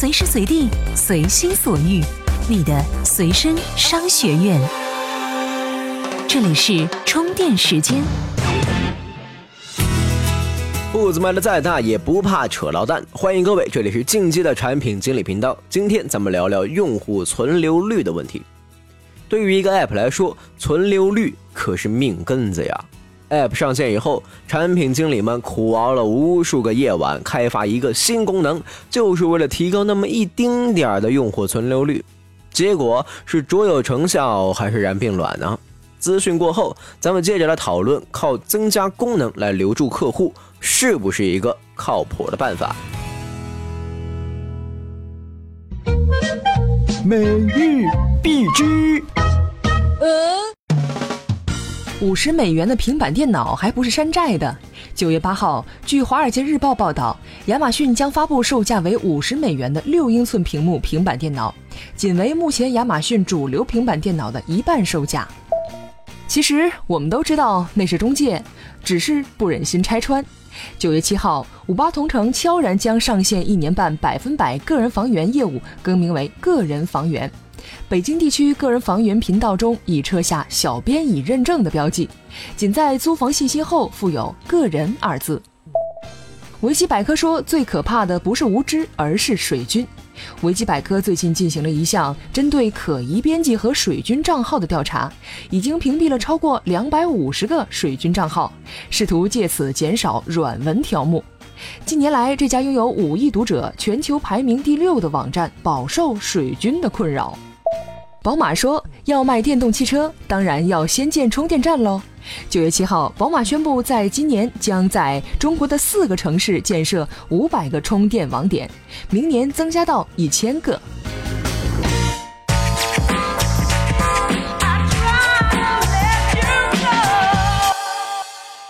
随时随地，随心所欲，你的随身商学院。这里是充电时间。步子迈的再大，也不怕扯到蛋。欢迎各位，这里是进击的产品经理频道。今天咱们聊聊用户存留率的问题。对于一个 App 来说，存留率可是命根子呀。App 上线以后，产品经理们苦熬了无数个夜晚，开发一个新功能，就是为了提高那么一丁点儿的用户存留率。结果是卓有成效还是然并卵呢？资讯过后，咱们接着来讨论，靠增加功能来留住客户，是不是一个靠谱的办法？每日必知。五十美元的平板电脑还不是山寨的。九月八号，据《华尔街日报》报道，亚马逊将发布售价为五十美元的六英寸屏幕平板电脑，仅为目前亚马逊主流平板电脑的一半售价。其实我们都知道那是中介，只是不忍心拆穿。九月七号，五八同城悄然将上线一年半百分百个人房源业务更名为个人房源。北京地区个人房源频道中已撤下“小编已认证”的标记，仅在租房信息后附有“个人”二字。维基百科说，最可怕的不是无知，而是水军。维基百科最近进行了一项针对可疑编辑和水军账号的调查，已经屏蔽了超过两百五十个水军账号，试图借此减少软文条目。近年来，这家拥有五亿读者、全球排名第六的网站饱受水军的困扰。宝马说要卖电动汽车，当然要先建充电站喽。九月七号，宝马宣布，在今年将在中国的四个城市建设五百个充电网点，明年增加到一千个。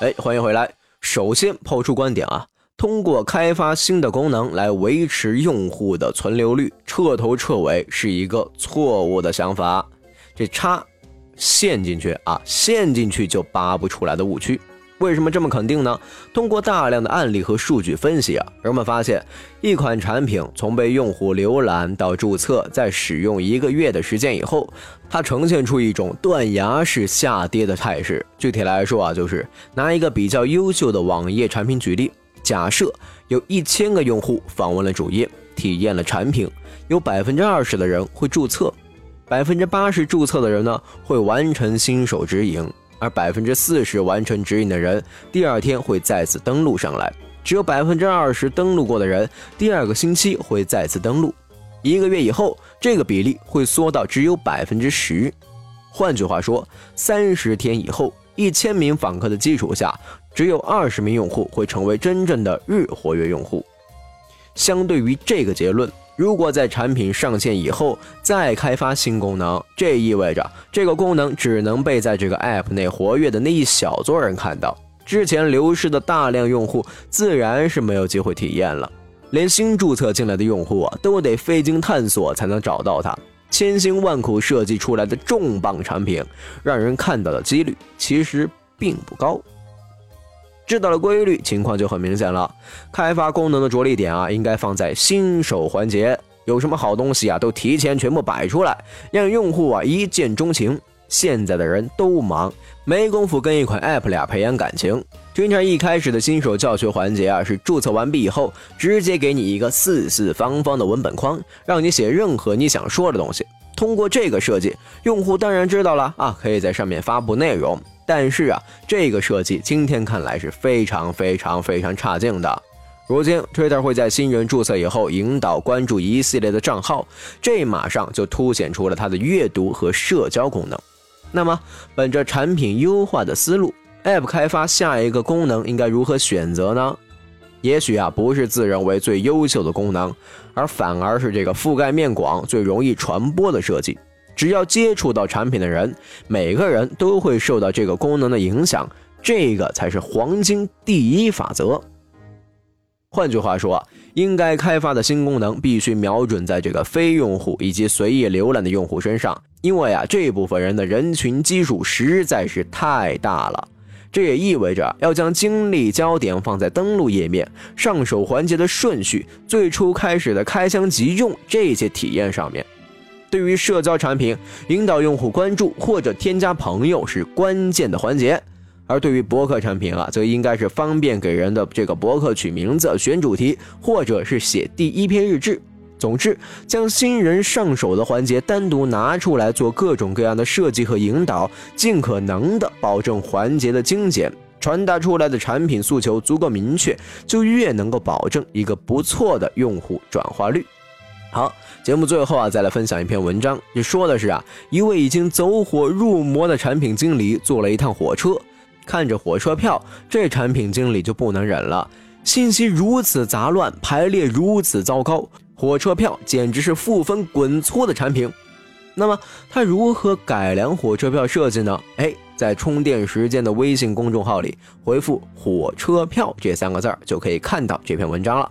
哎，欢迎回来。首先抛出观点啊。通过开发新的功能来维持用户的存留率，彻头彻尾是一个错误的想法。这插陷进去啊，陷进去就拔不出来的误区。为什么这么肯定呢？通过大量的案例和数据分析啊，人们发现，一款产品从被用户浏览到注册，在使用一个月的时间以后，它呈现出一种断崖式下跌的态势。具体来说啊，就是拿一个比较优秀的网页产品举例。假设有一千个用户访问了主页，体验了产品，有百分之二十的人会注册，百分之八十注册的人呢会完成新手指引，而百分之四十完成指引的人第二天会再次登录上来，只有百分之二十登录过的人第二个星期会再次登录，一个月以后这个比例会缩到只有百分之十，换句话说，三十天以后。一千名访客的基础下，只有二十名用户会成为真正的日活跃用户。相对于这个结论，如果在产品上线以后再开发新功能，这意味着这个功能只能被在这个 App 内活跃的那一小撮人看到，之前流失的大量用户自然是没有机会体验了，连新注册进来的用户啊都得费劲探索才能找到它。千辛万苦设计出来的重磅产品，让人看到的几率其实并不高。知道了规律，情况就很明显了。开发功能的着力点啊，应该放在新手环节。有什么好东西啊，都提前全部摆出来，让用户啊一见钟情。现在的人都忙，没工夫跟一款 App 俩培养感情。军常一开始的新手教学环节啊，是注册完毕以后，直接给你一个四四方方的文本框，让你写任何你想说的东西。通过这个设计，用户当然知道了啊，可以在上面发布内容。但是啊，这个设计今天看来是非常非常非常差劲的。如今，Twitter 会在新人注册以后引导关注一系列的账号，这马上就凸显出了它的阅读和社交功能。那么，本着产品优化的思路，App 开发下一个功能应该如何选择呢？也许啊，不是自认为最优秀的功能，而反而是这个覆盖面广、最容易传播的设计。只要接触到产品的人，每个人都会受到这个功能的影响，这个才是黄金第一法则。换句话说，应该开发的新功能必须瞄准在这个非用户以及随意浏览的用户身上。因为啊，这部分人的人群基数实在是太大了，这也意味着要将精力焦点放在登录页面、上手环节的顺序、最初开始的开箱即用这些体验上面。对于社交产品，引导用户关注或者添加朋友是关键的环节；而对于博客产品啊，则应该是方便给人的这个博客取名字、选主题，或者是写第一篇日志。总之，将新人上手的环节单独拿出来做各种各样的设计和引导，尽可能的保证环节的精简，传达出来的产品诉求足够明确，就越能够保证一个不错的用户转化率。好，节目最后啊，再来分享一篇文章，就说的是啊，一位已经走火入魔的产品经理坐了一趟火车，看着火车票，这产品经理就不能忍了，信息如此杂乱，排列如此糟糕。火车票简直是负分滚粗的产品，那么他如何改良火车票设计呢？哎，在充电时间的微信公众号里回复“火车票”这三个字儿，就可以看到这篇文章了。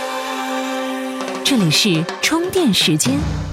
这里是充电时间。